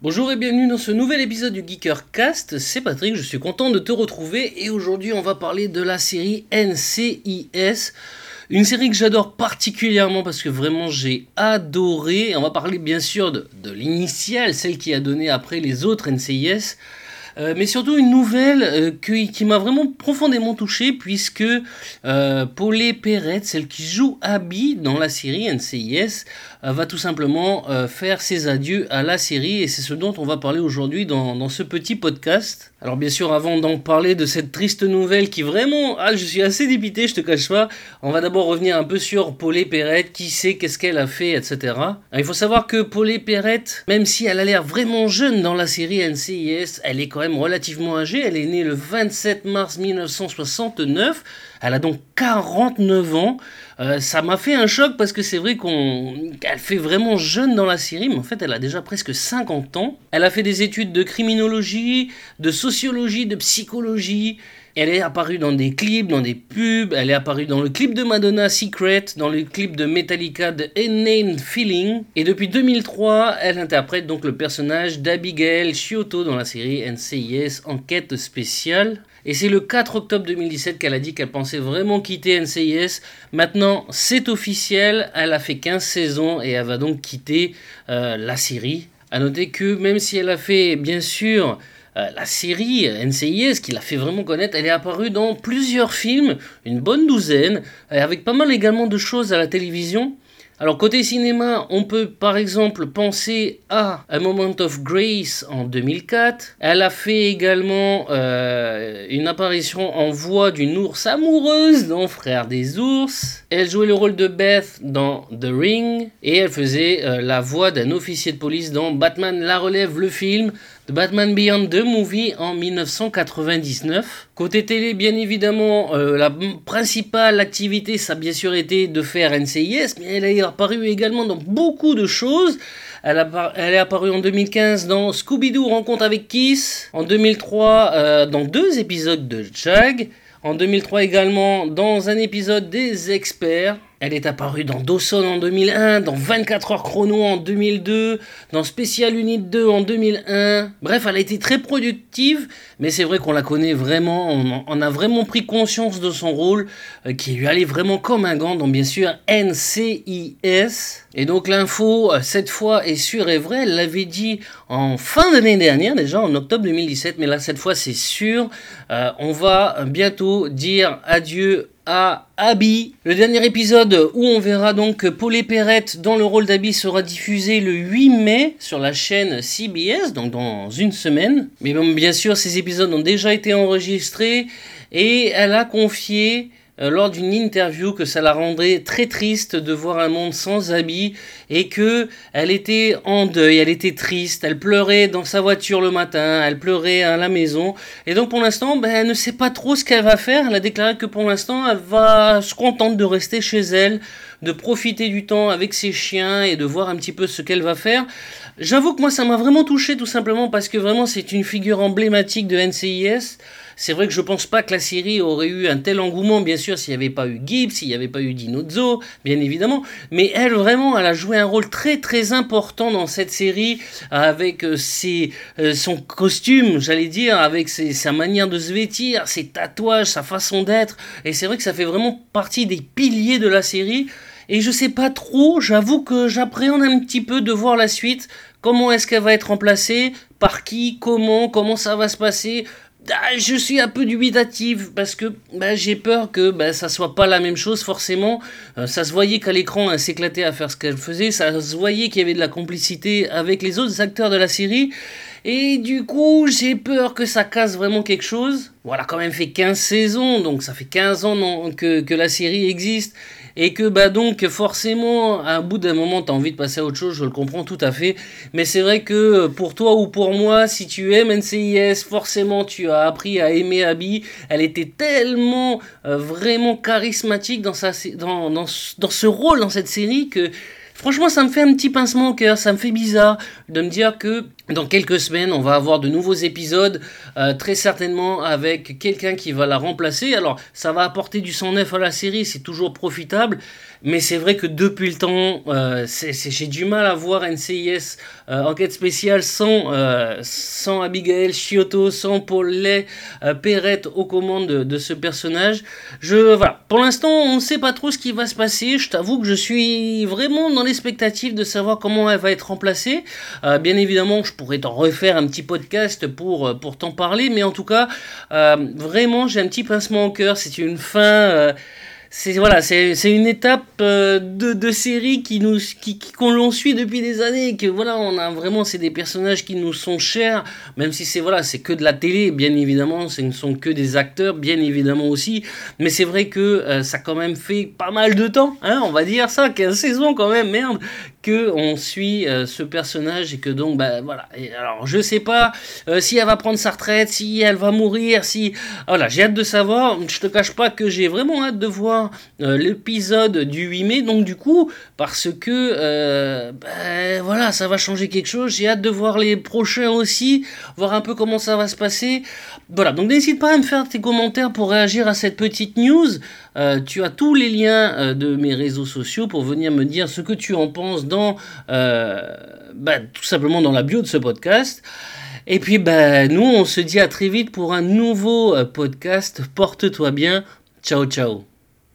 Bonjour et bienvenue dans ce nouvel épisode du Geeker Cast. C'est Patrick, je suis content de te retrouver et aujourd'hui on va parler de la série NCIS. Une série que j'adore particulièrement parce que vraiment j'ai adoré. On va parler bien sûr de, de l'initiale, celle qui a donné après les autres NCIS. Euh, mais surtout une nouvelle euh, qui, m'a vraiment profondément touché puisque euh, Paulé Perret, celle qui joue Abby dans la série NCIS, euh, va tout simplement faire ses adieux à la série et c'est ce dont on va parler aujourd'hui dans, ce petit podcast. Alors bien sûr, avant d'en parler de cette triste nouvelle qui vraiment, ah, je suis assez dépité, je te cache pas, on va d'abord revenir un peu sur Paulé Perret, qui sait, qu'est-ce qu'elle a fait, etc. il faut savoir que Paulé Perret, même si elle a l'air vraiment jeune dans la série NCIS, elle est quand même relativement âgée. Elle est née le 27 mars 1969. Elle a donc 49 ans. Euh, ça m'a fait un choc parce que c'est vrai qu'elle fait vraiment jeune dans la série, mais en fait elle a déjà presque 50 ans. Elle a fait des études de criminologie, de sociologie, de psychologie. Elle est apparue dans des clips, dans des pubs, elle est apparue dans le clip de Madonna Secret, dans le clip de Metallica de Unnamed Feeling, et depuis 2003, elle interprète donc le personnage d'Abigail Chioto dans la série NCIS Enquête spéciale. Et c'est le 4 octobre 2017 qu'elle a dit qu'elle pensait vraiment quitter NCIS. Maintenant, c'est officiel, elle a fait 15 saisons et elle va donc quitter euh, la série. A noter que même si elle a fait, bien sûr, euh, la série NCIS, qui l'a fait vraiment connaître, elle est apparue dans plusieurs films, une bonne douzaine, avec pas mal également de choses à la télévision. Alors côté cinéma, on peut par exemple penser à A Moment of Grace en 2004. Elle a fait également euh, une apparition en voix d'une ours amoureuse dans Frères des ours. Elle jouait le rôle de Beth dans The Ring et elle faisait euh, la voix d'un officier de police dans Batman la relève le film The Batman Beyond the Movie en 1999. Côté télé, bien évidemment, euh, la principale activité, ça a bien sûr été de faire NCIS, mais elle est apparue également dans beaucoup de choses. Elle, est apparue en 2015 dans Scooby-Doo Rencontre avec Kiss, en 2003 euh, dans deux épisodes de Jag, en 2003 également dans un épisode des Experts, elle est apparue dans Dawson en 2001, dans 24 heures chrono en 2002, dans Special Unit 2 en 2001. Bref, elle a été très productive, mais c'est vrai qu'on la connaît vraiment, on, a vraiment pris conscience de son rôle, euh, qui lui allait vraiment comme un gant dans bien sûr NCIS. Et donc l'info, euh, cette fois, est sûre et vraie, elle l'avait dit en fin d'année dernière, déjà en octobre 2017, mais là cette fois c'est sûr, euh, on va bientôt dire adieu à Abby. Le dernier épisode où on verra donc Paulé Perrette dans le rôle d'Abby sera diffusé le 8 mai sur la chaîne CBS, donc dans une semaine. Mais bien sûr, ces épisodes ont déjà été enregistrés et elle a confié lors d'une interview que ça la rendrait très triste de voir un monde sans habits et que elle était en deuil, elle était triste, elle pleurait dans sa voiture le matin, elle pleurait à la maison et donc pour l'instant ben, elle ne sait pas trop ce qu'elle va faire, elle a déclaré que pour l'instant elle va se contenter de rester chez elle, de profiter du temps avec ses chiens et de voir un petit peu ce qu'elle va faire. J'avoue que moi ça m'a vraiment touché tout simplement parce que vraiment c'est une figure emblématique de NCIS. C'est vrai que je pense pas que la série aurait eu un tel engouement, bien sûr, s'il n'y avait pas eu Gibbs, s'il n'y avait pas eu Dinozzo, bien évidemment. Mais elle, vraiment, elle a joué un rôle très très important dans cette série avec euh, ses, euh, son costume, j'allais dire, avec sa manière de se vêtir, ses tatouages, sa façon d'être. Et c'est vrai que ça fait vraiment partie des piliers de la série. Et je sais pas trop, j'avoue que j'appréhende un petit peu de voir la suite. Comment est-ce qu'elle va être remplacée? Par qui? Comment? Comment ça va se passer? Ah, je suis un peu dubitatif parce que bah, j'ai peur que bah, ça soit pas la même chose forcément. Euh, ça se voyait qu'à l'écran elle s'éclatait à faire ce qu'elle faisait, ça se voyait qu'il y avait de la complicité avec les autres acteurs de la série. Et du coup, j'ai peur que ça casse vraiment quelque chose. Voilà, quand même fait 15 saisons, donc ça fait 15 ans que, que la série existe. Et que bah donc forcément à bout d'un moment tu as envie de passer à autre chose, je le comprends tout à fait, mais c'est vrai que pour toi ou pour moi, si tu aimes NCIS, forcément tu as appris à aimer Abby, elle était tellement euh, vraiment charismatique dans, sa, dans, dans, dans ce rôle dans cette série que Franchement, ça me fait un petit pincement au cœur, ça me fait bizarre de me dire que dans quelques semaines, on va avoir de nouveaux épisodes, euh, très certainement avec quelqu'un qui va la remplacer. Alors, ça va apporter du sang neuf à la série, c'est toujours profitable. Mais c'est vrai que depuis le temps, euh, j'ai du mal à voir NCIS euh, enquête spéciale sans, euh, sans Abigail Chioto, sans Paul Lay, Perrette aux commandes de, ce personnage. Je, voilà. Pour l'instant, on ne sait pas trop ce qui va se passer. Je t'avoue que je suis vraiment dans l'expectative de savoir comment elle va être remplacée. bien évidemment, je pourrais t'en refaire un petit podcast pour, pour t'en parler. Mais en tout cas, vraiment, j'ai un petit pincement au cœur. C'est une fin c'est voilà, c'est une étape euh, de, de, série qui nous qui, qu'on l'on suit depuis des années que voilà, on a vraiment c'est des personnages qui nous sont chers même si c'est voilà, c'est que de la télé bien évidemment, ce ne sont que des acteurs bien évidemment aussi, mais c'est vrai que euh, ça quand même fait pas mal de temps, hein, on va dire ça, 15 saisons quand même, merde, que on suit euh, ce personnage et que donc bah voilà, et alors je sais pas si elle va prendre sa retraite, si elle va mourir, si voilà, j'ai hâte de savoir, je te cache pas que j'ai vraiment hâte de voir euh, l'épisode du 8 mai, donc du coup, parce que euh, ben, voilà, ça va changer quelque chose. J'ai hâte de voir les prochains aussi, voir un peu comment ça va se passer. Voilà, donc n'hésite pas à me faire tes commentaires pour réagir à cette petite news. Euh, tu as tous les liens de mes réseaux sociaux pour venir me dire ce que tu en penses dans, ben, tout simplement dans la bio de ce podcast. Et puis, ben, nous, on se dit à très vite pour un nouveau podcast. Porte-toi bien. Ciao, ciao.